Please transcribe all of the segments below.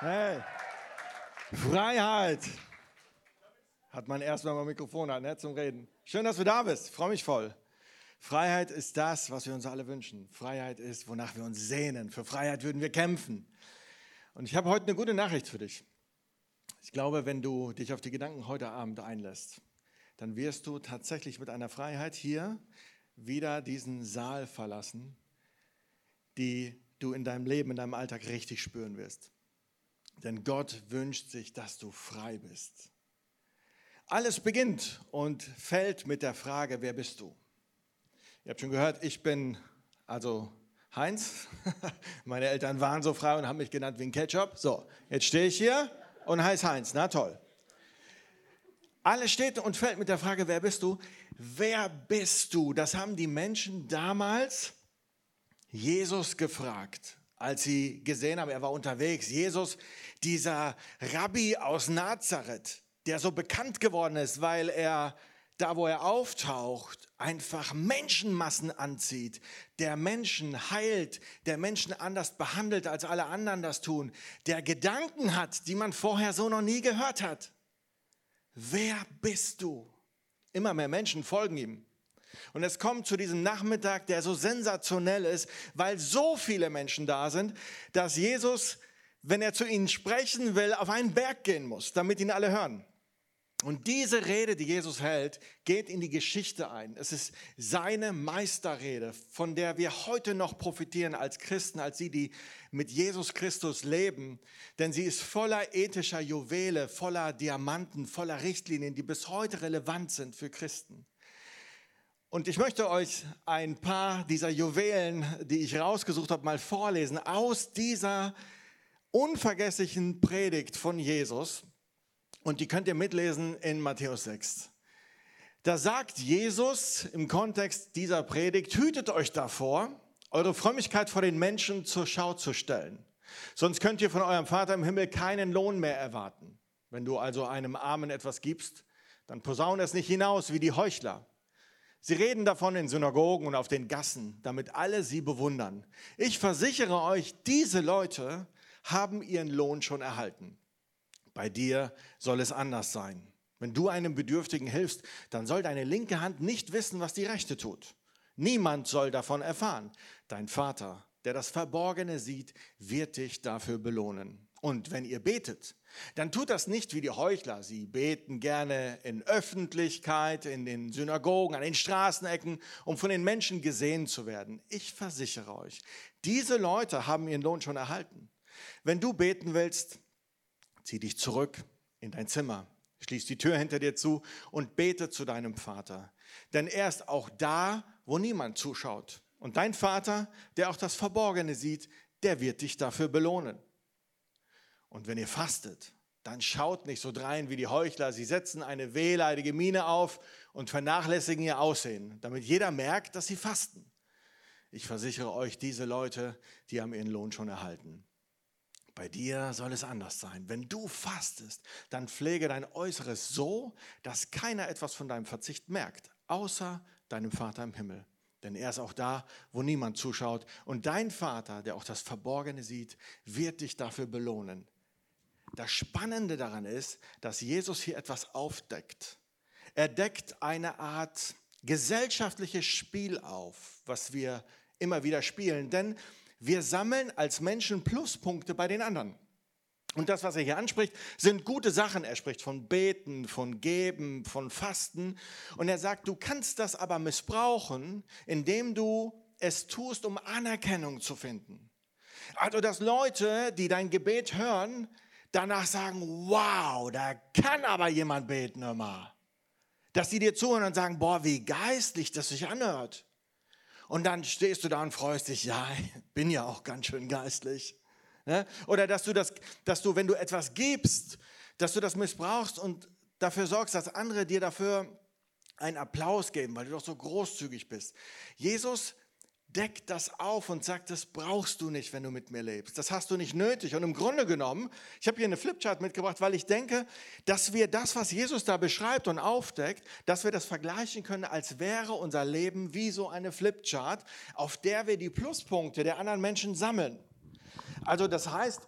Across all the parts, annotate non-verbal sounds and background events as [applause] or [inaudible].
Hey. Freiheit. Hat man erst, wenn man Mikrofon hat, ne, zum Reden. Schön, dass du da bist. Freue mich voll. Freiheit ist das, was wir uns alle wünschen. Freiheit ist, wonach wir uns sehnen. Für Freiheit würden wir kämpfen. Und ich habe heute eine gute Nachricht für dich. Ich glaube, wenn du dich auf die Gedanken heute Abend einlässt, dann wirst du tatsächlich mit einer Freiheit hier wieder diesen Saal verlassen, die du in deinem Leben, in deinem Alltag richtig spüren wirst. Denn Gott wünscht sich, dass du frei bist. Alles beginnt und fällt mit der Frage, wer bist du? Ihr habt schon gehört, ich bin also Heinz. [laughs] Meine Eltern waren so frei und haben mich genannt wie ein Ketchup. So, jetzt stehe ich hier und heiße Heinz. Na toll. Alles steht und fällt mit der Frage, wer bist du? Wer bist du? Das haben die Menschen damals Jesus gefragt, als sie gesehen haben, er war unterwegs. Jesus, dieser Rabbi aus Nazareth, der so bekannt geworden ist, weil er da, wo er auftaucht, einfach Menschenmassen anzieht, der Menschen heilt, der Menschen anders behandelt, als alle anderen das tun, der Gedanken hat, die man vorher so noch nie gehört hat. Wer bist du? Immer mehr Menschen folgen ihm. Und es kommt zu diesem Nachmittag, der so sensationell ist, weil so viele Menschen da sind, dass Jesus, wenn er zu ihnen sprechen will, auf einen Berg gehen muss, damit ihn alle hören. Und diese Rede, die Jesus hält, geht in die Geschichte ein. Es ist seine Meisterrede, von der wir heute noch profitieren als Christen, als sie, die mit Jesus Christus leben. Denn sie ist voller ethischer Juwele, voller Diamanten, voller Richtlinien, die bis heute relevant sind für Christen. Und ich möchte euch ein paar dieser Juwelen, die ich rausgesucht habe, mal vorlesen aus dieser unvergesslichen Predigt von Jesus. Und die könnt ihr mitlesen in Matthäus 6. Da sagt Jesus im Kontext dieser Predigt, hütet euch davor, eure Frömmigkeit vor den Menschen zur Schau zu stellen. Sonst könnt ihr von eurem Vater im Himmel keinen Lohn mehr erwarten. Wenn du also einem Armen etwas gibst, dann posaune es nicht hinaus wie die Heuchler. Sie reden davon in Synagogen und auf den Gassen, damit alle sie bewundern. Ich versichere euch, diese Leute haben ihren Lohn schon erhalten. Bei dir soll es anders sein. Wenn du einem Bedürftigen hilfst, dann soll deine linke Hand nicht wissen, was die rechte tut. Niemand soll davon erfahren. Dein Vater, der das Verborgene sieht, wird dich dafür belohnen. Und wenn ihr betet, dann tut das nicht wie die Heuchler. Sie beten gerne in Öffentlichkeit, in den Synagogen, an den Straßenecken, um von den Menschen gesehen zu werden. Ich versichere euch, diese Leute haben ihren Lohn schon erhalten. Wenn du beten willst, Zieh dich zurück in dein Zimmer, schließ die Tür hinter dir zu und bete zu deinem Vater. Denn er ist auch da, wo niemand zuschaut. Und dein Vater, der auch das Verborgene sieht, der wird dich dafür belohnen. Und wenn ihr fastet, dann schaut nicht so drein wie die Heuchler. Sie setzen eine wehleidige Miene auf und vernachlässigen ihr Aussehen, damit jeder merkt, dass sie fasten. Ich versichere euch, diese Leute, die haben ihren Lohn schon erhalten. Bei dir soll es anders sein. Wenn du fastest, dann pflege dein Äußeres so, dass keiner etwas von deinem Verzicht merkt, außer deinem Vater im Himmel. Denn er ist auch da, wo niemand zuschaut. Und dein Vater, der auch das Verborgene sieht, wird dich dafür belohnen. Das Spannende daran ist, dass Jesus hier etwas aufdeckt. Er deckt eine Art gesellschaftliches Spiel auf, was wir immer wieder spielen. Denn wir sammeln als Menschen Pluspunkte bei den anderen. Und das, was er hier anspricht, sind gute Sachen. Er spricht von Beten, von Geben, von Fasten. Und er sagt, du kannst das aber missbrauchen, indem du es tust, um Anerkennung zu finden. Also, dass Leute, die dein Gebet hören, danach sagen, wow, da kann aber jemand beten immer. Dass sie dir zuhören und sagen, boah, wie geistlich das sich anhört. Und dann stehst du da und freust dich, ja, [laughs] bin ja auch ganz schön geistlich. Ne? Oder dass du, das, dass du, wenn du etwas gibst, dass du das missbrauchst und dafür sorgst, dass andere dir dafür einen Applaus geben, weil du doch so großzügig bist. Jesus deckt das auf und sagt, das brauchst du nicht, wenn du mit mir lebst. Das hast du nicht nötig. Und im Grunde genommen, ich habe hier eine Flipchart mitgebracht, weil ich denke, dass wir das, was Jesus da beschreibt und aufdeckt, dass wir das vergleichen können, als wäre unser Leben wie so eine Flipchart, auf der wir die Pluspunkte der anderen Menschen sammeln. Also das heißt,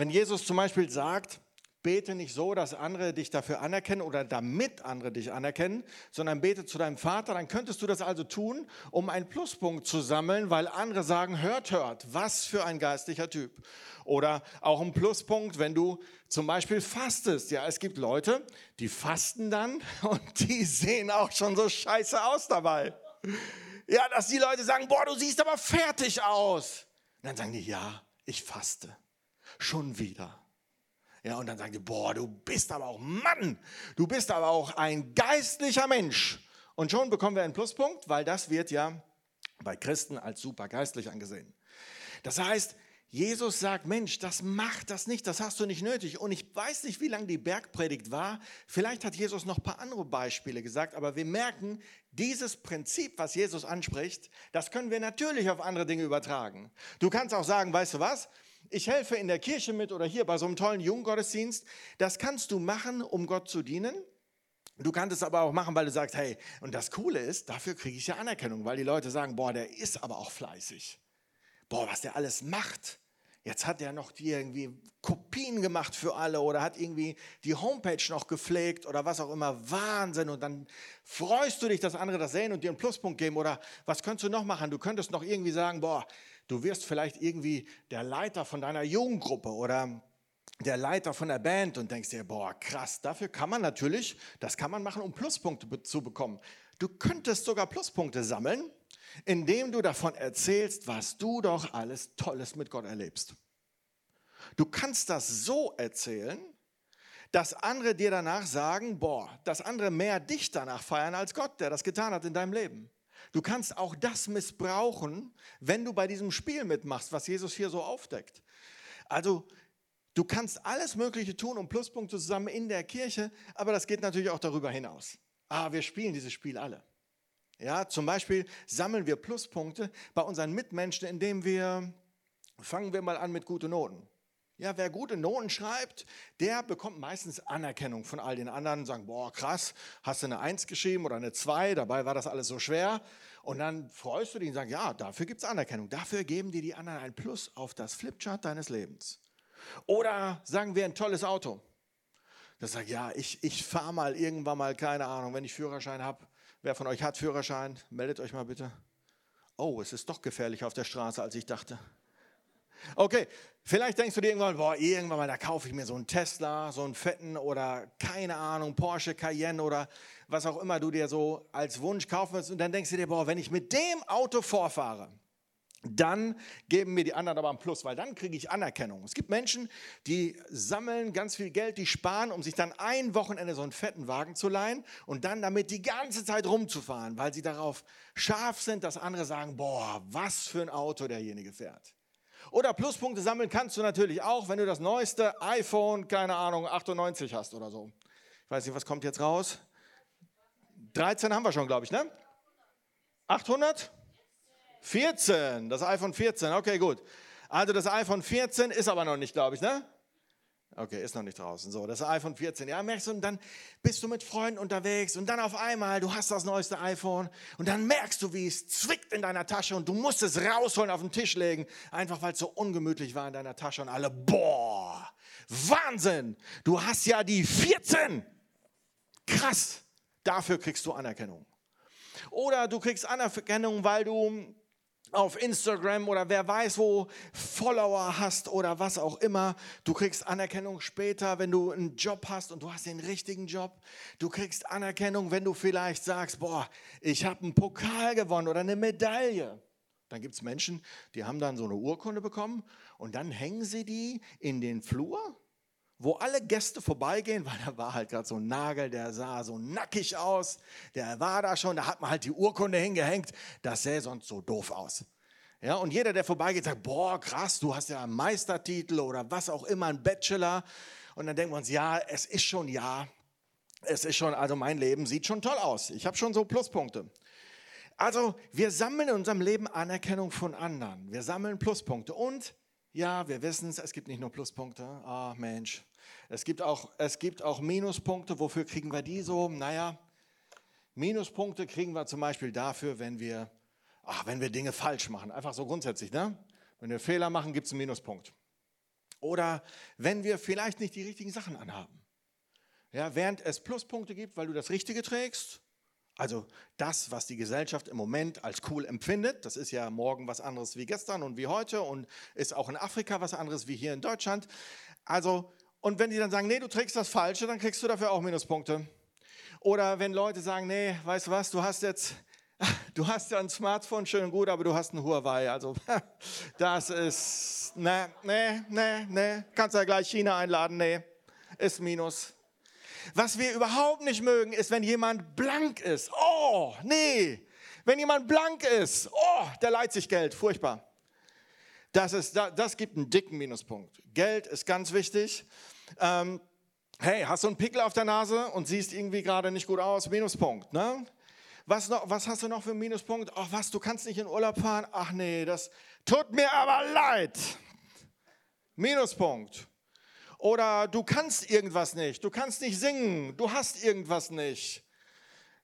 Wenn Jesus zum Beispiel sagt, Bete nicht so, dass andere dich dafür anerkennen oder damit andere dich anerkennen, sondern bete zu deinem Vater. Dann könntest du das also tun, um einen Pluspunkt zu sammeln, weil andere sagen, hört, hört, was für ein geistlicher Typ. Oder auch ein Pluspunkt, wenn du zum Beispiel fastest. Ja, es gibt Leute, die fasten dann [laughs] und die sehen auch schon so scheiße aus dabei. Ja, dass die Leute sagen, boah, du siehst aber fertig aus. Und dann sagen die, ja, ich faste. Schon wieder. Ja, und dann sagen die, boah, du bist aber auch Mann, du bist aber auch ein geistlicher Mensch. Und schon bekommen wir einen Pluspunkt, weil das wird ja bei Christen als super geistlich angesehen. Das heißt, Jesus sagt, Mensch, das macht das nicht, das hast du nicht nötig. Und ich weiß nicht, wie lange die Bergpredigt war. Vielleicht hat Jesus noch ein paar andere Beispiele gesagt, aber wir merken, dieses Prinzip, was Jesus anspricht, das können wir natürlich auf andere Dinge übertragen. Du kannst auch sagen, weißt du was? Ich helfe in der Kirche mit oder hier bei so einem tollen Jugendgottesdienst. Das kannst du machen, um Gott zu dienen. Du kannst es aber auch machen, weil du sagst, hey, und das Coole ist, dafür kriege ich ja Anerkennung, weil die Leute sagen, boah, der ist aber auch fleißig. Boah, was der alles macht. Jetzt hat er noch die irgendwie Kopien gemacht für alle oder hat irgendwie die Homepage noch gepflegt oder was auch immer. Wahnsinn. Und dann freust du dich, dass andere das sehen und dir einen Pluspunkt geben. Oder was könntest du noch machen? Du könntest noch irgendwie sagen, boah, Du wirst vielleicht irgendwie der Leiter von deiner Jugendgruppe oder der Leiter von der Band und denkst dir, boah, krass, dafür kann man natürlich, das kann man machen, um Pluspunkte zu bekommen. Du könntest sogar Pluspunkte sammeln, indem du davon erzählst, was du doch alles Tolles mit Gott erlebst. Du kannst das so erzählen, dass andere dir danach sagen, boah, dass andere mehr dich danach feiern als Gott, der das getan hat in deinem Leben. Du kannst auch das missbrauchen, wenn du bei diesem Spiel mitmachst, was Jesus hier so aufdeckt. Also du kannst alles Mögliche tun, um Pluspunkte zu sammeln in der Kirche, aber das geht natürlich auch darüber hinaus. Ah, wir spielen dieses Spiel alle. Ja, zum Beispiel sammeln wir Pluspunkte bei unseren Mitmenschen, indem wir, fangen wir mal an mit guten Noten. Ja, wer gute Noten schreibt, der bekommt meistens Anerkennung von all den anderen, sagen, boah, krass, hast du eine Eins geschrieben oder eine Zwei, dabei war das alles so schwer. Und dann freust du dich und sagst, ja, dafür gibt es Anerkennung. Dafür geben dir die anderen ein Plus auf das Flipchart deines Lebens. Oder sagen wir ein tolles Auto. Das sagt, ja, ich, ich fahre mal irgendwann mal, keine Ahnung, wenn ich Führerschein habe. Wer von euch hat Führerschein? Meldet euch mal bitte. Oh, es ist doch gefährlicher auf der Straße, als ich dachte. Okay, vielleicht denkst du dir irgendwann, boah, irgendwann mal, da kaufe ich mir so einen Tesla, so einen fetten oder keine Ahnung, Porsche Cayenne oder was auch immer du dir so als Wunsch kaufen willst. Und dann denkst du dir, boah, wenn ich mit dem Auto vorfahre, dann geben mir die anderen aber einen Plus, weil dann kriege ich Anerkennung. Es gibt Menschen, die sammeln ganz viel Geld, die sparen, um sich dann ein Wochenende so einen fetten Wagen zu leihen und dann damit die ganze Zeit rumzufahren, weil sie darauf scharf sind, dass andere sagen, boah, was für ein Auto derjenige fährt. Oder Pluspunkte sammeln kannst du natürlich auch, wenn du das neueste iPhone, keine Ahnung, 98 hast oder so. Ich weiß nicht, was kommt jetzt raus? 13 haben wir schon, glaube ich, ne? 800? 14, das iPhone 14, okay, gut. Also das iPhone 14 ist aber noch nicht, glaube ich, ne? Okay, ist noch nicht draußen. So, das iPhone 14. Ja, merkst du, und dann bist du mit Freunden unterwegs und dann auf einmal, du hast das neueste iPhone und dann merkst du, wie es zwickt in deiner Tasche und du musst es rausholen, auf den Tisch legen, einfach weil es so ungemütlich war in deiner Tasche und alle, boah, Wahnsinn, du hast ja die 14. Krass, dafür kriegst du Anerkennung. Oder du kriegst Anerkennung, weil du auf Instagram oder wer weiß wo Follower hast oder was auch immer. Du kriegst Anerkennung später, wenn du einen Job hast und du hast den richtigen Job. Du kriegst Anerkennung, wenn du vielleicht sagst, boah, ich habe einen Pokal gewonnen oder eine Medaille. Dann gibt es Menschen, die haben dann so eine Urkunde bekommen und dann hängen sie die in den Flur wo alle Gäste vorbeigehen, [laughs] weil da war halt gerade so ein Nagel, der sah so nackig aus, der war da schon, da hat man halt die Urkunde hingehängt, das sähe sonst so doof aus. Ja, und jeder, der vorbeigeht, sagt, boah, krass, du hast ja einen Meistertitel oder was auch immer, einen Bachelor. Und dann denken wir uns, ja, es ist schon, ja, es ist schon, also mein Leben sieht schon toll aus. Ich habe schon so Pluspunkte. Also wir sammeln in unserem Leben Anerkennung von anderen. Wir sammeln Pluspunkte. Und ja, wir wissen es, es gibt nicht nur Pluspunkte. Ah, Mensch, es gibt, auch, es gibt auch Minuspunkte. Wofür kriegen wir die so? Naja, Minuspunkte kriegen wir zum Beispiel dafür, wenn wir, ach, wenn wir Dinge falsch machen. Einfach so grundsätzlich. Ne? Wenn wir Fehler machen, gibt es einen Minuspunkt. Oder wenn wir vielleicht nicht die richtigen Sachen anhaben. Ja, während es Pluspunkte gibt, weil du das Richtige trägst, also das, was die Gesellschaft im Moment als cool empfindet, das ist ja morgen was anderes wie gestern und wie heute und ist auch in Afrika was anderes wie hier in Deutschland. Also, und wenn die dann sagen, nee, du trägst das Falsche, dann kriegst du dafür auch Minuspunkte. Oder wenn Leute sagen, nee, weißt du was, du hast jetzt, [laughs] du hast ja ein Smartphone, schön und gut, aber du hast ein Huawei. Also, [laughs] das ist, nee, nee, nee, nee, kannst ja gleich China einladen, nee, ist Minus. Was wir überhaupt nicht mögen, ist, wenn jemand blank ist. Oh, nee. Wenn jemand blank ist, oh, der leiht sich Geld. Furchtbar. Das, ist, das gibt einen dicken Minuspunkt. Geld ist ganz wichtig. Ähm, hey, hast du einen Pickel auf der Nase und siehst irgendwie gerade nicht gut aus? Minuspunkt. Ne? Was, noch, was hast du noch für einen Minuspunkt? Ach was, du kannst nicht in Urlaub fahren? Ach nee, das tut mir aber leid. Minuspunkt. Oder du kannst irgendwas nicht, du kannst nicht singen, du hast irgendwas nicht.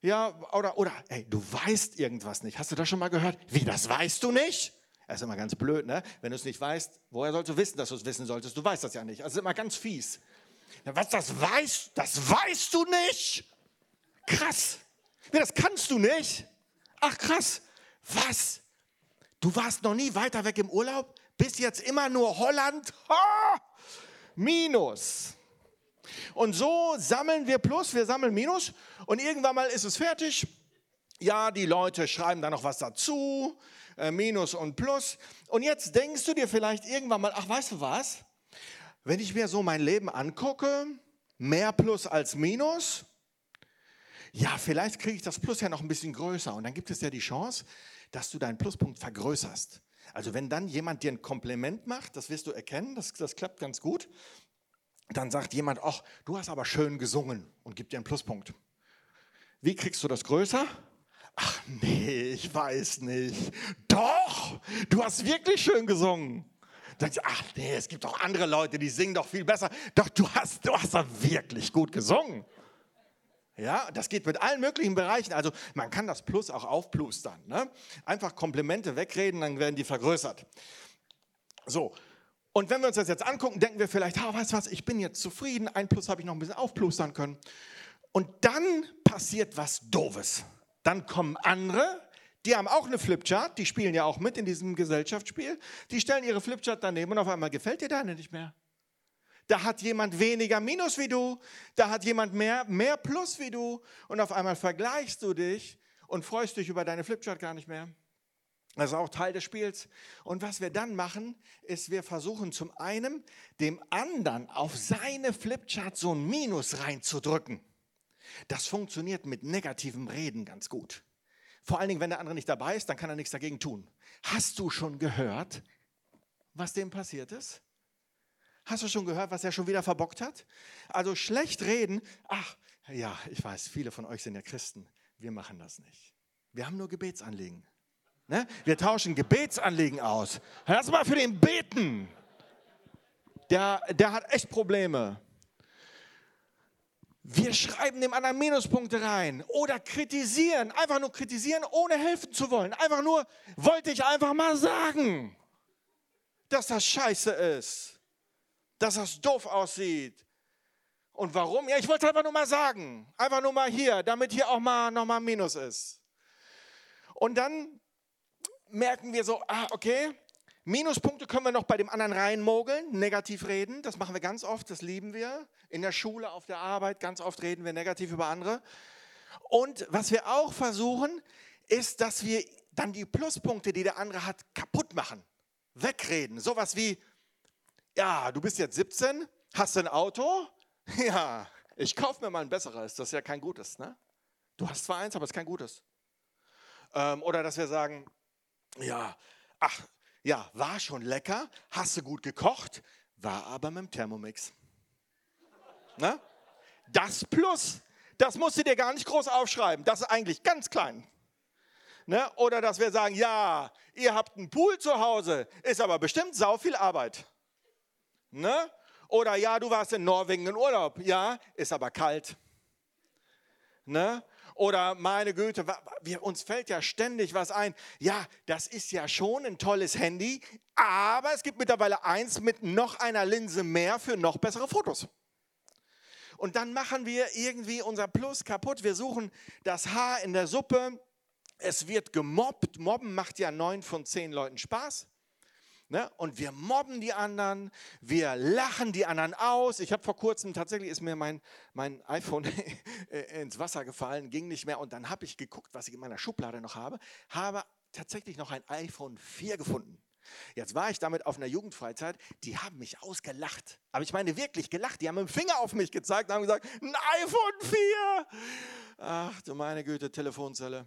Ja, oder, oder, hey, du weißt irgendwas nicht. Hast du das schon mal gehört? Wie, das weißt du nicht? Das ist immer ganz blöd, ne? Wenn du es nicht weißt, woher sollst du wissen, dass du es wissen solltest? Du weißt das ja nicht. Also ist immer ganz fies. Was, das weißt, das weißt du nicht? Krass. Ja, das kannst du nicht. Ach, krass. Was? Du warst noch nie weiter weg im Urlaub? Bis jetzt immer nur Holland? Ha! Minus. Und so sammeln wir Plus, wir sammeln Minus und irgendwann mal ist es fertig. Ja, die Leute schreiben da noch was dazu, äh, Minus und Plus. Und jetzt denkst du dir vielleicht irgendwann mal, ach, weißt du was? Wenn ich mir so mein Leben angucke, mehr Plus als Minus, ja, vielleicht kriege ich das Plus ja noch ein bisschen größer. Und dann gibt es ja die Chance, dass du deinen Pluspunkt vergrößerst. Also wenn dann jemand dir ein Kompliment macht, das wirst du erkennen, das, das klappt ganz gut, dann sagt jemand, ach, du hast aber schön gesungen und gibt dir einen Pluspunkt. Wie kriegst du das größer? Ach nee, ich weiß nicht. Doch, du hast wirklich schön gesungen. Ach nee, es gibt doch andere Leute, die singen doch viel besser. Doch, du hast, du hast doch wirklich gut gesungen. Ja, das geht mit allen möglichen Bereichen. Also man kann das Plus auch aufplustern. Ne? Einfach Komplimente wegreden, dann werden die vergrößert. So, und wenn wir uns das jetzt angucken, denken wir vielleicht, ah, weißt du was, ich bin jetzt zufrieden, ein Plus habe ich noch ein bisschen aufplustern können. Und dann passiert was Doofes. Dann kommen andere, die haben auch eine Flipchart, die spielen ja auch mit in diesem Gesellschaftsspiel. Die stellen ihre Flipchart daneben und auf einmal gefällt dir deine nicht mehr. Da hat jemand weniger Minus wie du, da hat jemand mehr, mehr Plus wie du und auf einmal vergleichst du dich und freust dich über deine Flipchart gar nicht mehr. Das ist auch Teil des Spiels. Und was wir dann machen, ist, wir versuchen zum einen, dem anderen auf seine Flipchart so ein Minus reinzudrücken. Das funktioniert mit negativem Reden ganz gut. Vor allen Dingen, wenn der andere nicht dabei ist, dann kann er nichts dagegen tun. Hast du schon gehört, was dem passiert ist? Hast du schon gehört, was er schon wieder verbockt hat? Also schlecht reden, ach ja, ich weiß, viele von euch sind ja Christen. Wir machen das nicht. Wir haben nur Gebetsanliegen. Ne? Wir tauschen Gebetsanliegen aus. Lass mal für den beten. Der, der hat echt Probleme. Wir schreiben dem anderen Minuspunkte rein oder kritisieren, einfach nur kritisieren, ohne helfen zu wollen. Einfach nur, wollte ich einfach mal sagen, dass das scheiße ist dass das doof aussieht. Und warum? Ja, ich wollte einfach nur mal sagen. Einfach nur mal hier, damit hier auch mal nochmal Minus ist. Und dann merken wir so, ah, okay, Minuspunkte können wir noch bei dem anderen reinmogeln, negativ reden. Das machen wir ganz oft, das lieben wir. In der Schule, auf der Arbeit, ganz oft reden wir negativ über andere. Und was wir auch versuchen, ist, dass wir dann die Pluspunkte, die der andere hat, kaputt machen, wegreden. Sowas wie, ja, du bist jetzt 17, hast ein Auto? [laughs] Ja, ich kaufe mir mal ein besseres. Das ist ja kein gutes, ne? Du hast zwar eins, aber es ist kein gutes. Ähm, oder dass wir sagen, ja, ach, ja, war schon lecker, hast du gut gekocht, war aber mit dem Thermomix. Ne? Das Plus, das musst du dir gar nicht groß aufschreiben. Das ist eigentlich ganz klein. Ne? Oder dass wir sagen, ja, ihr habt einen Pool zu Hause, ist aber bestimmt sau viel Arbeit. Ne? Oder ja, du warst in Norwegen in Urlaub. Ja, ist aber kalt. Ne? Oder meine Güte, wir, uns fällt ja ständig was ein. Ja, das ist ja schon ein tolles Handy, aber es gibt mittlerweile eins mit noch einer Linse mehr für noch bessere Fotos. Und dann machen wir irgendwie unser Plus kaputt. Wir suchen das Haar in der Suppe. Es wird gemobbt. Mobben macht ja neun von zehn Leuten Spaß. Ne? Und wir mobben die anderen, wir lachen die anderen aus. Ich habe vor kurzem, tatsächlich ist mir mein, mein iPhone [laughs] ins Wasser gefallen, ging nicht mehr. Und dann habe ich geguckt, was ich in meiner Schublade noch habe, habe tatsächlich noch ein iPhone 4 gefunden. Jetzt war ich damit auf einer Jugendfreizeit, die haben mich ausgelacht. Aber ich meine wirklich gelacht. Die haben mit dem Finger auf mich gezeigt und haben gesagt, ein iPhone 4. Ach du meine Güte, Telefonzelle.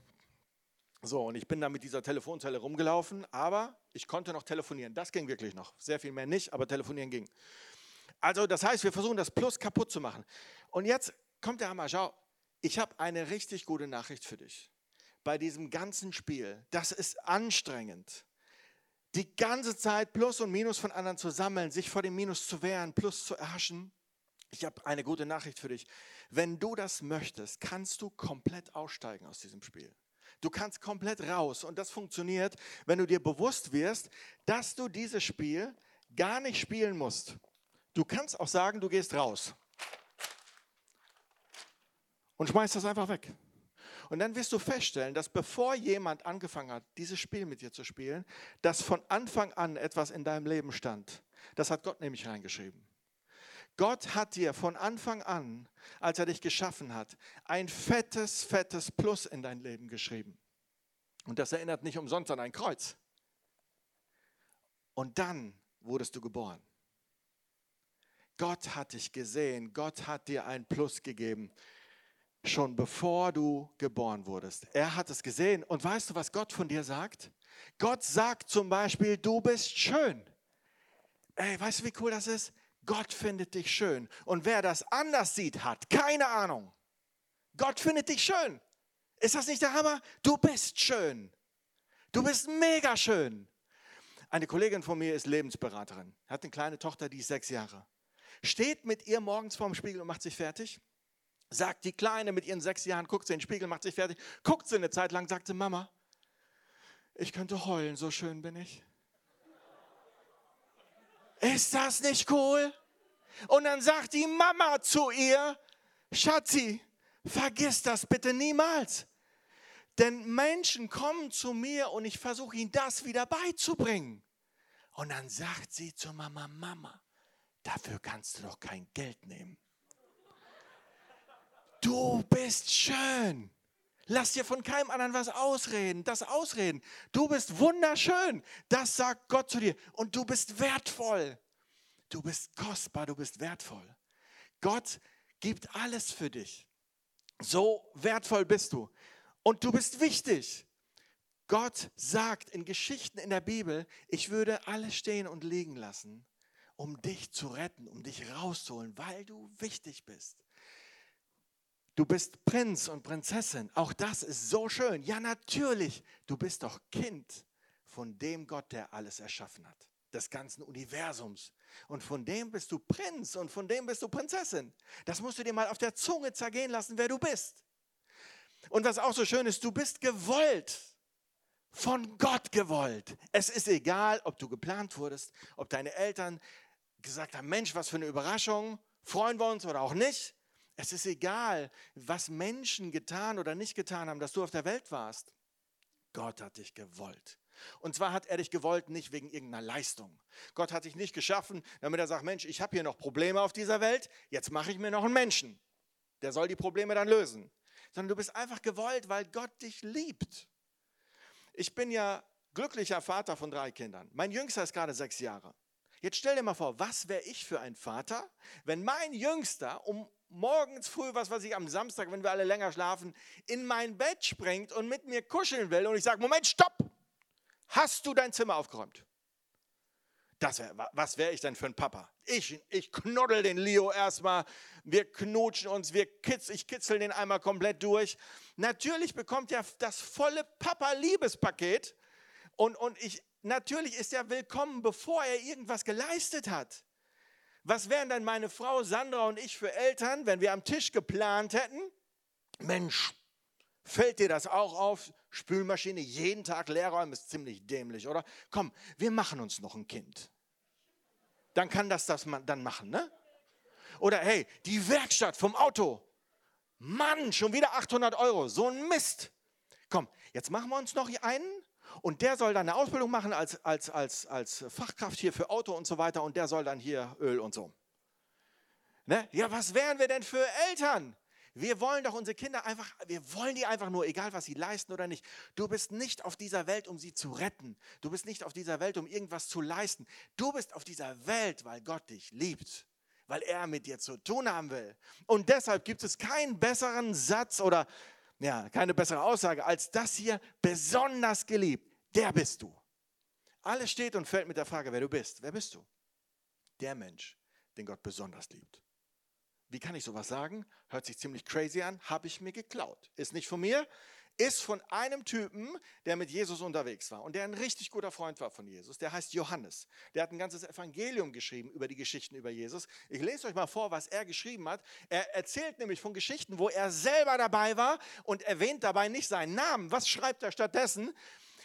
So, und ich bin dann mit dieser Telefonzelle rumgelaufen, aber ich konnte noch telefonieren. Das ging wirklich noch. Sehr viel mehr nicht, aber telefonieren ging. Also, das heißt, wir versuchen das Plus kaputt zu machen. Und jetzt kommt der Hammer. Schau, ich habe eine richtig gute Nachricht für dich. Bei diesem ganzen Spiel, das ist anstrengend. Die ganze Zeit Plus und Minus von anderen zu sammeln, sich vor dem Minus zu wehren, Plus zu erhaschen. Ich habe eine gute Nachricht für dich. Wenn du das möchtest, kannst du komplett aussteigen aus diesem Spiel. Du kannst komplett raus und das funktioniert, wenn du dir bewusst wirst, dass du dieses Spiel gar nicht spielen musst. Du kannst auch sagen, du gehst raus und schmeißt das einfach weg. Und dann wirst du feststellen, dass bevor jemand angefangen hat, dieses Spiel mit dir zu spielen, dass von Anfang an etwas in deinem Leben stand. Das hat Gott nämlich reingeschrieben. Gott hat dir von Anfang an, als er dich geschaffen hat, ein fettes, fettes Plus in dein Leben geschrieben. Und das erinnert nicht umsonst an ein Kreuz. Und dann wurdest du geboren. Gott hat dich gesehen, Gott hat dir ein Plus gegeben, schon bevor du geboren wurdest. Er hat es gesehen. Und weißt du, was Gott von dir sagt? Gott sagt zum Beispiel, du bist schön. Ey, weißt du, wie cool das ist? Gott findet dich schön. Und wer das anders sieht, hat keine Ahnung. Gott findet dich schön. Ist das nicht der Hammer? Du bist schön. Du bist mega schön. Eine Kollegin von mir ist Lebensberaterin, hat eine kleine Tochter, die ist sechs Jahre. Steht mit ihr morgens vorm Spiegel und macht sich fertig. Sagt die Kleine mit ihren sechs Jahren, guckt sie in den Spiegel, macht sich fertig. Guckt sie eine Zeit lang, sagt sie, Mama, ich könnte heulen, so schön bin ich. Ist das nicht cool? Und dann sagt die Mama zu ihr, Schatzi, vergiss das bitte niemals. Denn Menschen kommen zu mir und ich versuche ihnen das wieder beizubringen. Und dann sagt sie zu Mama, Mama, dafür kannst du doch kein Geld nehmen. Du bist schön. Lass dir von keinem anderen was ausreden, das ausreden. Du bist wunderschön. Das sagt Gott zu dir. Und du bist wertvoll. Du bist kostbar, du bist wertvoll. Gott gibt alles für dich. So wertvoll bist du. Und du bist wichtig. Gott sagt in Geschichten in der Bibel, ich würde alles stehen und liegen lassen, um dich zu retten, um dich rauszuholen, weil du wichtig bist. Du bist Prinz und Prinzessin. Auch das ist so schön. Ja, natürlich. Du bist doch Kind von dem Gott, der alles erschaffen hat des ganzen Universums. Und von dem bist du Prinz und von dem bist du Prinzessin. Das musst du dir mal auf der Zunge zergehen lassen, wer du bist. Und was auch so schön ist, du bist gewollt. Von Gott gewollt. Es ist egal, ob du geplant wurdest, ob deine Eltern gesagt haben, Mensch, was für eine Überraschung, freuen wir uns oder auch nicht. Es ist egal, was Menschen getan oder nicht getan haben, dass du auf der Welt warst. Gott hat dich gewollt. Und zwar hat er dich gewollt, nicht wegen irgendeiner Leistung. Gott hat dich nicht geschaffen, damit er sagt, Mensch, ich habe hier noch Probleme auf dieser Welt, jetzt mache ich mir noch einen Menschen. Der soll die Probleme dann lösen. Sondern du bist einfach gewollt, weil Gott dich liebt. Ich bin ja glücklicher Vater von drei Kindern. Mein Jüngster ist gerade sechs Jahre. Jetzt stell dir mal vor, was wäre ich für ein Vater, wenn mein Jüngster um morgens früh, was weiß ich, am Samstag, wenn wir alle länger schlafen, in mein Bett springt und mit mir kuscheln will und ich sage, Moment, stopp! Hast du dein Zimmer aufgeräumt? Das wär, was wäre ich denn für ein Papa? Ich, ich knuddel den Leo erstmal, wir knutschen uns, wir kitz, ich kitzel den einmal komplett durch. Natürlich bekommt er das volle Papa-Liebespaket und, und ich, natürlich ist er willkommen, bevor er irgendwas geleistet hat. Was wären dann meine Frau Sandra und ich für Eltern, wenn wir am Tisch geplant hätten? Mensch, Fällt dir das auch auf? Spülmaschine jeden Tag leerräumen ist ziemlich dämlich, oder? Komm, wir machen uns noch ein Kind. Dann kann das das dann machen, ne? Oder hey, die Werkstatt vom Auto. Mann, schon wieder 800 Euro. So ein Mist. Komm, jetzt machen wir uns noch einen und der soll dann eine Ausbildung machen als, als, als, als Fachkraft hier für Auto und so weiter und der soll dann hier Öl und so. Ne? Ja, was wären wir denn für Eltern? Wir wollen doch unsere Kinder einfach, wir wollen die einfach nur, egal was sie leisten oder nicht. Du bist nicht auf dieser Welt, um sie zu retten. Du bist nicht auf dieser Welt, um irgendwas zu leisten. Du bist auf dieser Welt, weil Gott dich liebt, weil er mit dir zu tun haben will. Und deshalb gibt es keinen besseren Satz oder ja, keine bessere Aussage als das hier, besonders geliebt. Der bist du. Alles steht und fällt mit der Frage, wer du bist. Wer bist du? Der Mensch, den Gott besonders liebt. Wie kann ich sowas sagen? Hört sich ziemlich crazy an, habe ich mir geklaut. Ist nicht von mir, ist von einem Typen, der mit Jesus unterwegs war und der ein richtig guter Freund war von Jesus. Der heißt Johannes. Der hat ein ganzes Evangelium geschrieben über die Geschichten über Jesus. Ich lese euch mal vor, was er geschrieben hat. Er erzählt nämlich von Geschichten, wo er selber dabei war und erwähnt dabei nicht seinen Namen. Was schreibt er stattdessen?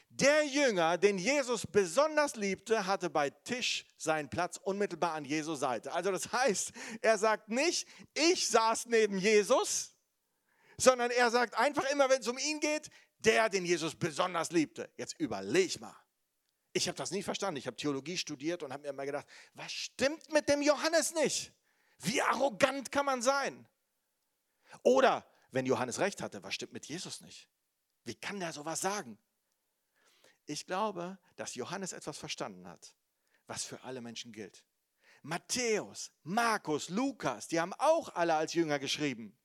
Der Jünger, den Jesus besonders liebte, hatte bei Tisch seinen Platz unmittelbar an Jesu Seite. Also das heißt, er sagt nicht, ich saß neben Jesus, sondern er sagt einfach immer, wenn es um ihn geht, der, den Jesus besonders liebte. Jetzt überleg mal. Ich habe das nie verstanden. Ich habe Theologie studiert und habe mir immer gedacht, was stimmt mit dem Johannes nicht? Wie arrogant kann man sein? Oder, wenn Johannes recht hatte, was stimmt mit Jesus nicht? Wie kann der sowas sagen? Ich glaube, dass Johannes etwas verstanden hat, was für alle Menschen gilt. Matthäus, Markus, Lukas, die haben auch alle als Jünger geschrieben.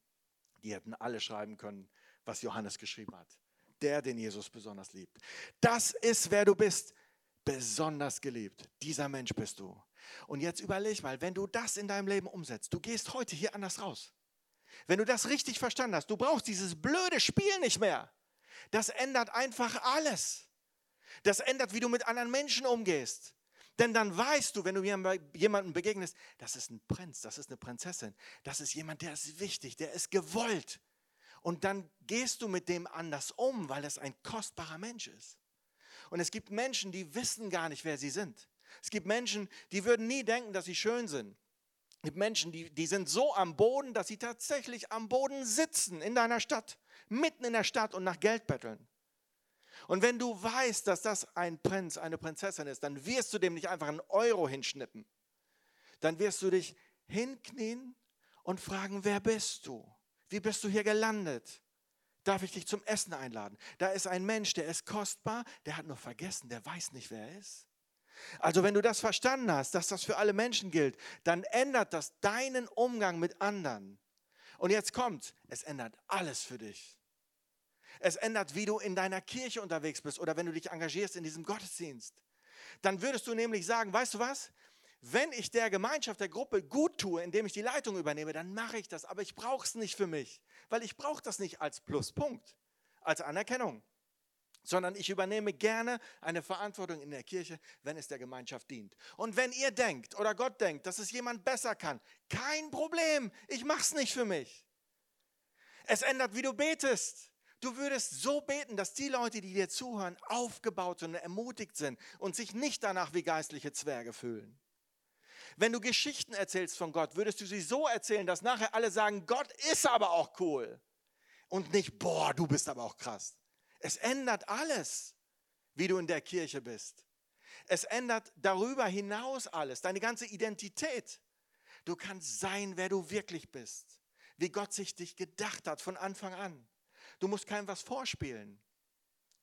Die hätten alle schreiben können, was Johannes geschrieben hat. Der, den Jesus besonders liebt. Das ist, wer du bist. Besonders geliebt. Dieser Mensch bist du. Und jetzt überleg mal, wenn du das in deinem Leben umsetzt, du gehst heute hier anders raus. Wenn du das richtig verstanden hast, du brauchst dieses blöde Spiel nicht mehr. Das ändert einfach alles. Das ändert, wie du mit anderen Menschen umgehst. Denn dann weißt du, wenn du jemandem begegnest, das ist ein Prinz, das ist eine Prinzessin, das ist jemand, der ist wichtig, der ist gewollt. Und dann gehst du mit dem anders um, weil es ein kostbarer Mensch ist. Und es gibt Menschen, die wissen gar nicht, wer sie sind. Es gibt Menschen, die würden nie denken, dass sie schön sind. Es gibt Menschen, die, die sind so am Boden, dass sie tatsächlich am Boden sitzen in deiner Stadt, mitten in der Stadt und nach Geld betteln. Und wenn du weißt, dass das ein Prinz, eine Prinzessin ist, dann wirst du dem nicht einfach einen Euro hinschnippen. Dann wirst du dich hinknien und fragen, wer bist du? Wie bist du hier gelandet? Darf ich dich zum Essen einladen? Da ist ein Mensch, der ist kostbar, der hat nur vergessen, der weiß nicht, wer er ist. Also wenn du das verstanden hast, dass das für alle Menschen gilt, dann ändert das deinen Umgang mit anderen. Und jetzt kommt, es ändert alles für dich. Es ändert, wie du in deiner Kirche unterwegs bist oder wenn du dich engagierst in diesem Gottesdienst. Dann würdest du nämlich sagen, weißt du was? Wenn ich der Gemeinschaft, der Gruppe gut tue, indem ich die Leitung übernehme, dann mache ich das. Aber ich brauche es nicht für mich, weil ich brauche das nicht als Pluspunkt, als Anerkennung, sondern ich übernehme gerne eine Verantwortung in der Kirche, wenn es der Gemeinschaft dient. Und wenn ihr denkt oder Gott denkt, dass es jemand besser kann, kein Problem, ich mache es nicht für mich. Es ändert, wie du betest. Du würdest so beten, dass die Leute, die dir zuhören, aufgebaut und ermutigt sind und sich nicht danach wie geistliche Zwerge fühlen. Wenn du Geschichten erzählst von Gott, würdest du sie so erzählen, dass nachher alle sagen, Gott ist aber auch cool. Und nicht, boah, du bist aber auch krass. Es ändert alles, wie du in der Kirche bist. Es ändert darüber hinaus alles, deine ganze Identität. Du kannst sein, wer du wirklich bist, wie Gott sich dich gedacht hat von Anfang an. Du musst keinem was vorspielen.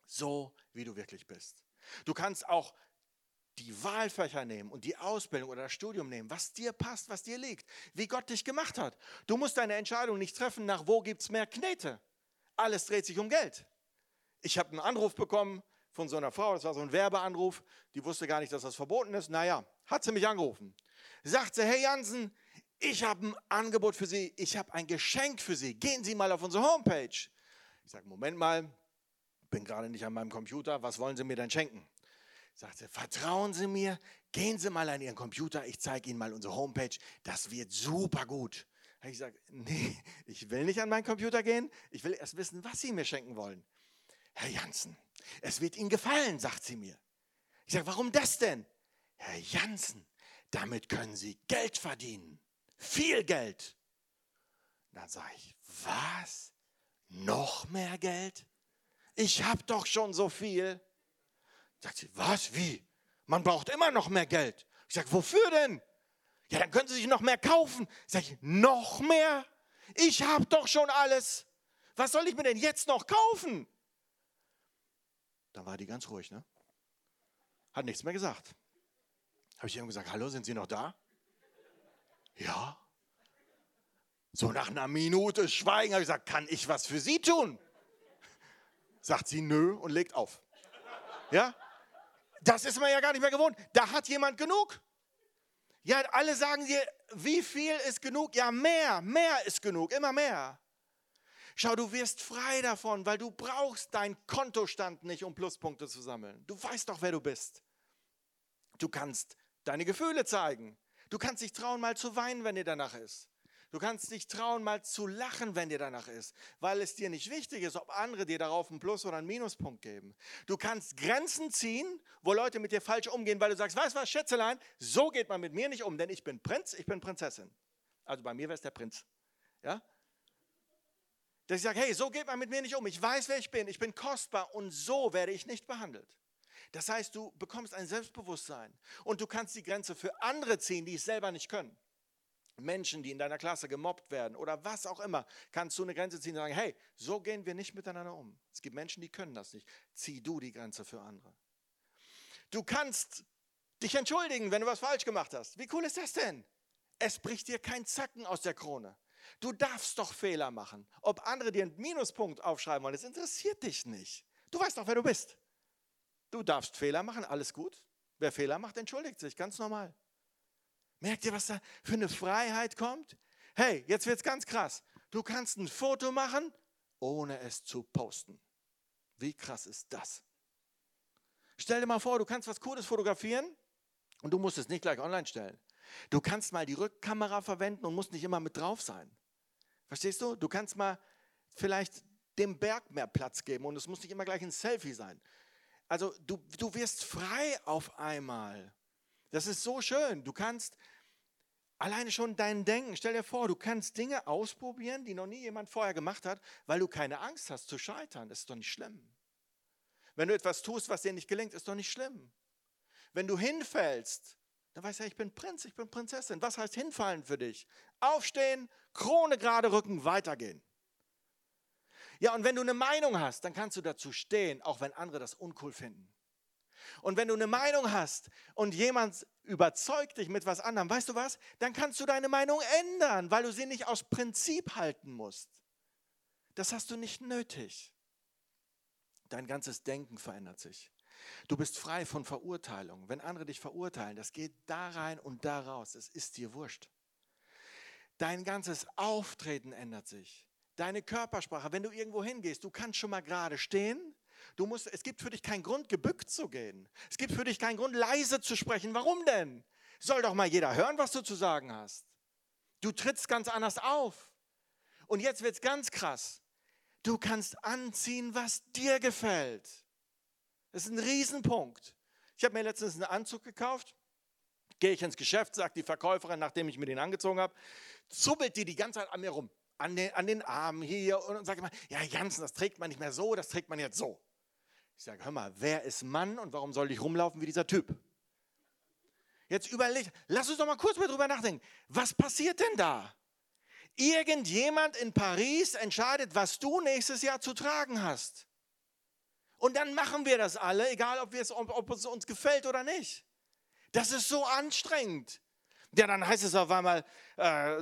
So, wie du wirklich bist. Du kannst auch die Wahlfächer nehmen und die Ausbildung oder das Studium nehmen, was dir passt, was dir liegt, wie Gott dich gemacht hat. Du musst deine Entscheidung nicht treffen, nach wo gibt es mehr Knete. Alles dreht sich um Geld. Ich habe einen Anruf bekommen von so einer Frau, das war so ein Werbeanruf, die wusste gar nicht, dass das verboten ist. Naja, hat sie mich angerufen. Sagt sie, hey Jansen, ich habe ein Angebot für Sie, ich habe ein Geschenk für Sie. Gehen Sie mal auf unsere Homepage. Ich sage, Moment mal, bin gerade nicht an meinem Computer, was wollen Sie mir denn schenken? Sagt sie, vertrauen Sie mir, gehen Sie mal an Ihren Computer, ich zeige Ihnen mal unsere Homepage, das wird super gut. Ich gesagt, nee, ich will nicht an meinen Computer gehen. Ich will erst wissen, was Sie mir schenken wollen. Herr Janssen, es wird Ihnen gefallen, sagt sie mir. Ich sage, warum das denn? Herr Janssen, damit können Sie Geld verdienen. Viel Geld. Dann sage ich, was? Noch mehr Geld? Ich habe doch schon so viel. Sagt sie, was? Wie? Man braucht immer noch mehr Geld. Ich sage, wofür denn? Ja, dann können Sie sich noch mehr kaufen. Sag ich, noch mehr? Ich habe doch schon alles. Was soll ich mir denn jetzt noch kaufen? Dann war die ganz ruhig, ne? Hat nichts mehr gesagt. Habe ich ihm gesagt, hallo, sind Sie noch da? Ja. So nach einer Minute Schweigen habe ich gesagt, kann ich was für Sie tun? Sagt sie nö und legt auf. Ja? Das ist man ja gar nicht mehr gewohnt. Da hat jemand genug. Ja, alle sagen dir, wie viel ist genug? Ja, mehr, mehr ist genug, immer mehr. Schau, du wirst frei davon, weil du brauchst deinen Kontostand nicht, um Pluspunkte zu sammeln. Du weißt doch, wer du bist. Du kannst deine Gefühle zeigen. Du kannst dich trauen, mal zu weinen, wenn dir danach ist. Du kannst dich trauen, mal zu lachen, wenn dir danach ist, weil es dir nicht wichtig ist, ob andere dir darauf einen Plus- oder einen Minuspunkt geben. Du kannst Grenzen ziehen, wo Leute mit dir falsch umgehen, weil du sagst, weißt du was, Schätzelein, so geht man mit mir nicht um, denn ich bin Prinz, ich bin Prinzessin. Also bei mir wäre es der Prinz. Ja? Dass ich sage, hey, so geht man mit mir nicht um. Ich weiß, wer ich bin. Ich bin kostbar und so werde ich nicht behandelt. Das heißt, du bekommst ein Selbstbewusstsein und du kannst die Grenze für andere ziehen, die es selber nicht können. Menschen, die in deiner Klasse gemobbt werden oder was auch immer, kannst du eine Grenze ziehen und sagen, hey, so gehen wir nicht miteinander um. Es gibt Menschen, die können das nicht. Zieh du die Grenze für andere. Du kannst dich entschuldigen, wenn du was falsch gemacht hast. Wie cool ist das denn? Es bricht dir kein Zacken aus der Krone. Du darfst doch Fehler machen. Ob andere dir einen Minuspunkt aufschreiben wollen, das interessiert dich nicht. Du weißt doch, wer du bist. Du darfst Fehler machen, alles gut. Wer Fehler macht, entschuldigt sich, ganz normal. Merkt ihr, was da für eine Freiheit kommt? Hey, jetzt wird es ganz krass. Du kannst ein Foto machen, ohne es zu posten. Wie krass ist das? Stell dir mal vor, du kannst was Cooles fotografieren und du musst es nicht gleich online stellen. Du kannst mal die Rückkamera verwenden und musst nicht immer mit drauf sein. Verstehst du? Du kannst mal vielleicht dem Berg mehr Platz geben und es muss nicht immer gleich ein Selfie sein. Also du, du wirst frei auf einmal. Das ist so schön. Du kannst alleine schon dein Denken, stell dir vor, du kannst Dinge ausprobieren, die noch nie jemand vorher gemacht hat, weil du keine Angst hast zu scheitern. Das ist doch nicht schlimm. Wenn du etwas tust, was dir nicht gelingt, ist doch nicht schlimm. Wenn du hinfällst, dann weißt du, ich bin Prinz, ich bin Prinzessin. Was heißt hinfallen für dich? Aufstehen, Krone gerade rücken, weitergehen. Ja, und wenn du eine Meinung hast, dann kannst du dazu stehen, auch wenn andere das uncool finden. Und wenn du eine Meinung hast und jemand überzeugt dich mit was anderem, weißt du was? Dann kannst du deine Meinung ändern, weil du sie nicht aus Prinzip halten musst. Das hast du nicht nötig. Dein ganzes Denken verändert sich. Du bist frei von Verurteilung. Wenn andere dich verurteilen, das geht da rein und da raus. Es ist dir wurscht. Dein ganzes Auftreten ändert sich. Deine Körpersprache, wenn du irgendwo hingehst, du kannst schon mal gerade stehen Du musst, es gibt für dich keinen Grund, gebückt zu gehen. Es gibt für dich keinen Grund, leise zu sprechen. Warum denn? Soll doch mal jeder hören, was du zu sagen hast. Du trittst ganz anders auf. Und jetzt wird es ganz krass. Du kannst anziehen, was dir gefällt. Das ist ein Riesenpunkt. Ich habe mir letztens einen Anzug gekauft. Gehe ich ins Geschäft, sagt die Verkäuferin, nachdem ich mir den angezogen habe, zubbelt die die ganze Zeit an mir rum. An den, an den Armen hier und sagt immer, ja Jansen, das trägt man nicht mehr so, das trägt man jetzt so. Ich sage, hör mal, wer ist Mann und warum soll ich rumlaufen wie dieser Typ? Jetzt überleg, lass uns doch mal kurz mal drüber nachdenken. Was passiert denn da? Irgendjemand in Paris entscheidet, was du nächstes Jahr zu tragen hast. Und dann machen wir das alle, egal ob, ob es uns gefällt oder nicht. Das ist so anstrengend. Ja, dann heißt es auf einmal äh,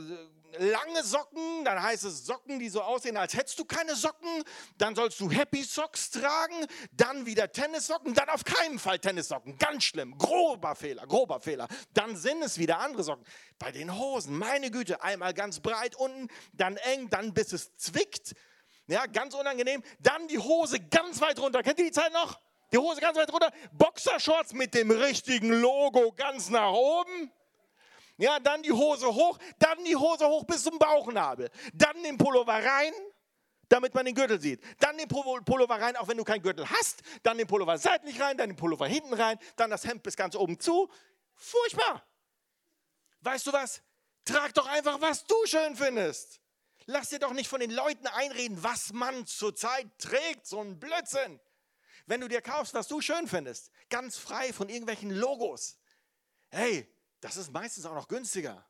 lange Socken, dann heißt es Socken, die so aussehen, als hättest du keine Socken. Dann sollst du Happy Socks tragen, dann wieder Tennissocken, dann auf keinen Fall Tennissocken. Ganz schlimm, grober Fehler, grober Fehler. Dann sind es wieder andere Socken. Bei den Hosen, meine Güte, einmal ganz breit unten, dann eng, dann bis es zwickt. Ja, ganz unangenehm. Dann die Hose ganz weit runter. Kennt ihr die Zeit noch? Die Hose ganz weit runter. Boxershorts mit dem richtigen Logo ganz nach oben Ja, dann die Hose hoch, dann die Hose hoch bis zum Bauchnabel. Dann den Pullover rein, damit man den Gürtel sieht. Dann den Pullover rein, auch wenn du keinen Gürtel hast. Dann den Pullover seitlich rein, dann den Pullover hinten rein, dann das Hemd bis ganz oben zu. Furchtbar. Weißt du was? Trag doch einfach, was du schön findest. Lass dir doch nicht von den Leuten einreden, was man zurzeit trägt. So ein Blödsinn. Wenn du dir kaufst, was du schön findest, ganz frei von irgendwelchen Logos. Hey, das ist meistens auch noch günstiger.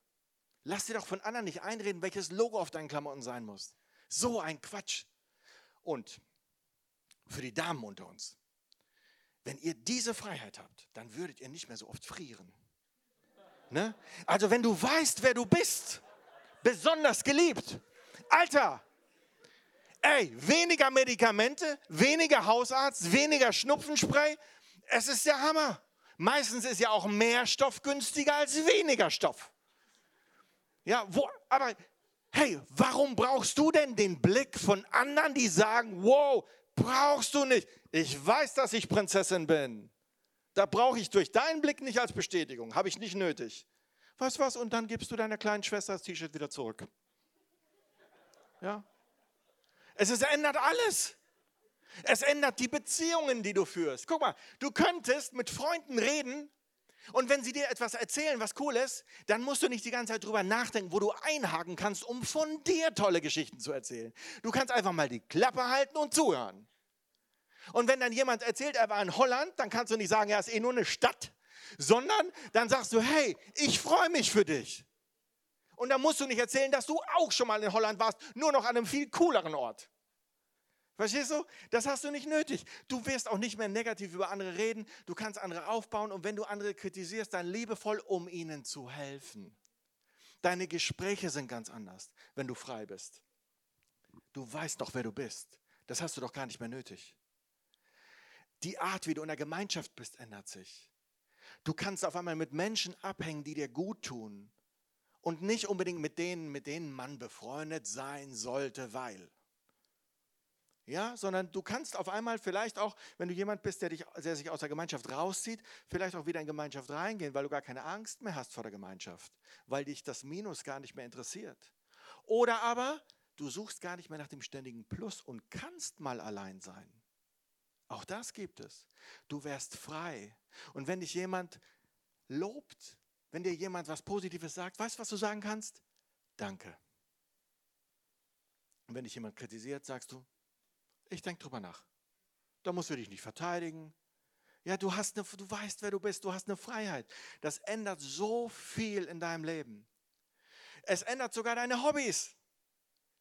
Lass dir doch von anderen nicht einreden, welches Logo auf deinen Klamotten sein muss. So ein Quatsch. Und für die Damen unter uns, wenn ihr diese Freiheit habt, dann würdet ihr nicht mehr so oft frieren. Ne? Also wenn du weißt, wer du bist, besonders geliebt, Alter, ey, weniger Medikamente, weniger Hausarzt, weniger Schnupfenspray, es ist der Hammer. Meistens ist ja auch mehr Stoff günstiger als weniger Stoff. Ja, wo, aber hey, warum brauchst du denn den Blick von anderen, die sagen, wow, brauchst du nicht. Ich weiß, dass ich Prinzessin bin. Da brauche ich durch deinen Blick nicht als Bestätigung, habe ich nicht nötig. Weißt was? Und dann gibst du deiner kleinen Schwester das T-Shirt wieder zurück. Ja? Es ist, ändert alles. Es ändert die Beziehungen, die du führst. Guck mal, du könntest mit Freunden reden und wenn sie dir etwas erzählen, was cool ist, dann musst du nicht die ganze Zeit drüber nachdenken, wo du einhaken kannst, um von dir tolle Geschichten zu erzählen. Du kannst einfach mal die Klappe halten und zuhören. Und wenn dann jemand erzählt, er war in Holland, dann kannst du nicht sagen, er ist eh nur eine Stadt, sondern dann sagst du, hey, ich freue mich für dich. Und dann musst du nicht erzählen, dass du auch schon mal in Holland warst, nur noch an einem viel cooleren Ort. Verstehst du? Das hast du nicht nötig. Du wirst auch nicht mehr negativ über andere reden. Du kannst andere aufbauen und wenn du andere kritisierst, dann liebevoll, um ihnen zu helfen. Deine Gespräche sind ganz anders, wenn du frei bist. Du weißt doch, wer du bist. Das hast du doch gar nicht mehr nötig. Die Art, wie du in der Gemeinschaft bist, ändert sich. Du kannst auf einmal mit Menschen abhängen, die dir gut tun und nicht unbedingt mit denen, mit denen man befreundet sein sollte, weil. Ja, sondern du kannst auf einmal vielleicht auch, wenn du jemand bist, der, dich, der sich aus der Gemeinschaft rauszieht, vielleicht auch wieder in Gemeinschaft reingehen, weil du gar keine Angst mehr hast vor der Gemeinschaft, weil dich das Minus gar nicht mehr interessiert. Oder aber du suchst gar nicht mehr nach dem ständigen Plus und kannst mal allein sein. Auch das gibt es. Du wärst frei. Und wenn dich jemand lobt, wenn dir jemand was Positives sagt, weißt du, was du sagen kannst? Danke. Und wenn dich jemand kritisiert, sagst du, ich denke drüber nach. Da musst du dich nicht verteidigen. Ja, du, hast eine, du weißt, wer du bist, du hast eine Freiheit. Das ändert so viel in deinem Leben. Es ändert sogar deine Hobbys.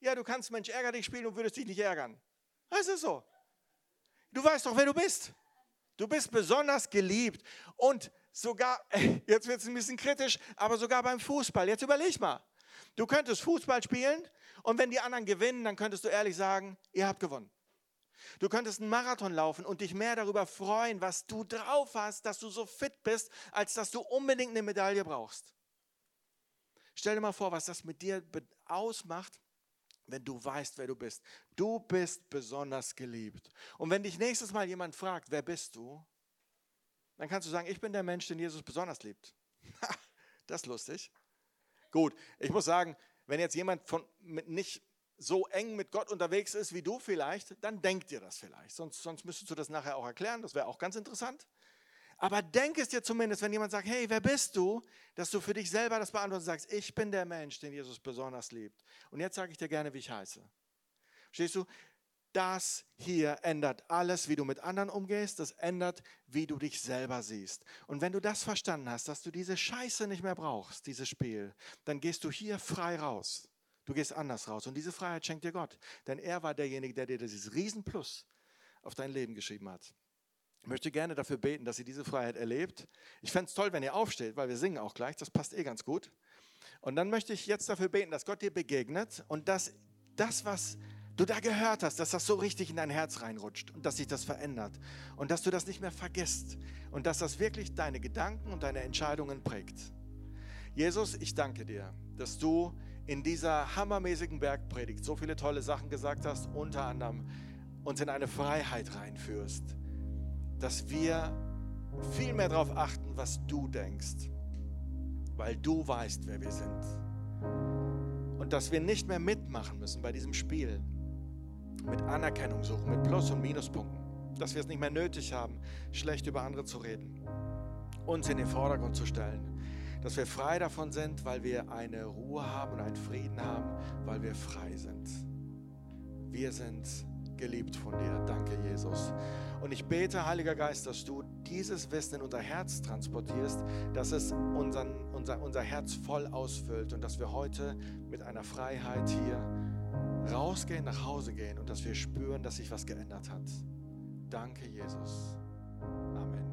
Ja, du kannst Mensch ärger dich spielen und würdest dich nicht ärgern. Das ist so. Du weißt doch, wer du bist. Du bist besonders geliebt. Und sogar, [laughs] jetzt wird es ein bisschen kritisch, aber sogar beim Fußball. Jetzt überleg mal. Du könntest Fußball spielen und wenn die anderen gewinnen, dann könntest du ehrlich sagen, ihr habt gewonnen. Du könntest einen Marathon laufen und dich mehr darüber freuen, was du drauf hast, dass du so fit bist, als dass du unbedingt eine Medaille brauchst. Stell dir mal vor, was das mit dir ausmacht, wenn du weißt, wer du bist. Du bist besonders geliebt. Und wenn dich nächstes Mal jemand fragt, wer bist du, dann kannst du sagen, ich bin der Mensch, den Jesus besonders liebt. [laughs] das ist lustig. Gut, ich muss sagen, wenn jetzt jemand von, mit nicht so eng mit Gott unterwegs ist wie du vielleicht, dann denkt dir das vielleicht. Sonst, sonst müsstest du das nachher auch erklären, das wäre auch ganz interessant. Aber denk es dir zumindest, wenn jemand sagt, hey, wer bist du, dass du für dich selber das beantwortest und sagst, ich bin der Mensch, den Jesus besonders liebt. Und jetzt sage ich dir gerne, wie ich heiße. Verstehst du? Das hier ändert alles, wie du mit anderen umgehst. Das ändert, wie du dich selber siehst. Und wenn du das verstanden hast, dass du diese Scheiße nicht mehr brauchst, dieses Spiel, dann gehst du hier frei raus. Du gehst anders raus. Und diese Freiheit schenkt dir Gott. Denn er war derjenige, der dir dieses Riesenplus auf dein Leben geschrieben hat. Ich möchte gerne dafür beten, dass ihr diese Freiheit erlebt. Ich fände es toll, wenn ihr aufsteht, weil wir singen auch gleich. Das passt eh ganz gut. Und dann möchte ich jetzt dafür beten, dass Gott dir begegnet und dass das, was du da gehört hast, dass das so richtig in dein Herz reinrutscht und dass sich das verändert und dass du das nicht mehr vergisst und dass das wirklich deine Gedanken und deine Entscheidungen prägt. Jesus, ich danke dir, dass du in dieser hammermäßigen Bergpredigt so viele tolle Sachen gesagt hast, unter anderem uns in eine Freiheit reinführst, dass wir viel mehr darauf achten, was du denkst. weil du weißt, wer wir sind. Und dass wir nicht mehr mitmachen müssen bei diesem Spiel mit Anerkennung suchen, mit Plus- und Minuspunkten. Dass wir es nicht mehr nötig haben, schlecht über andere zu reden, uns in den Vordergrund zu stellen. Dass wir frei davon sind, weil wir eine Ruhe haben und einen Frieden haben, weil wir frei sind. Wir sind geliebt von dir. Danke, Jesus. Und ich bete, Heiliger Geist, dass du dieses Wissen in unser Herz transportierst, dass es unseren, unser, unser Herz voll ausfüllt und dass wir heute mit einer Freiheit hier rausgehen, nach Hause gehen und dass wir spüren, dass sich was geändert hat. Danke, Jesus. Amen.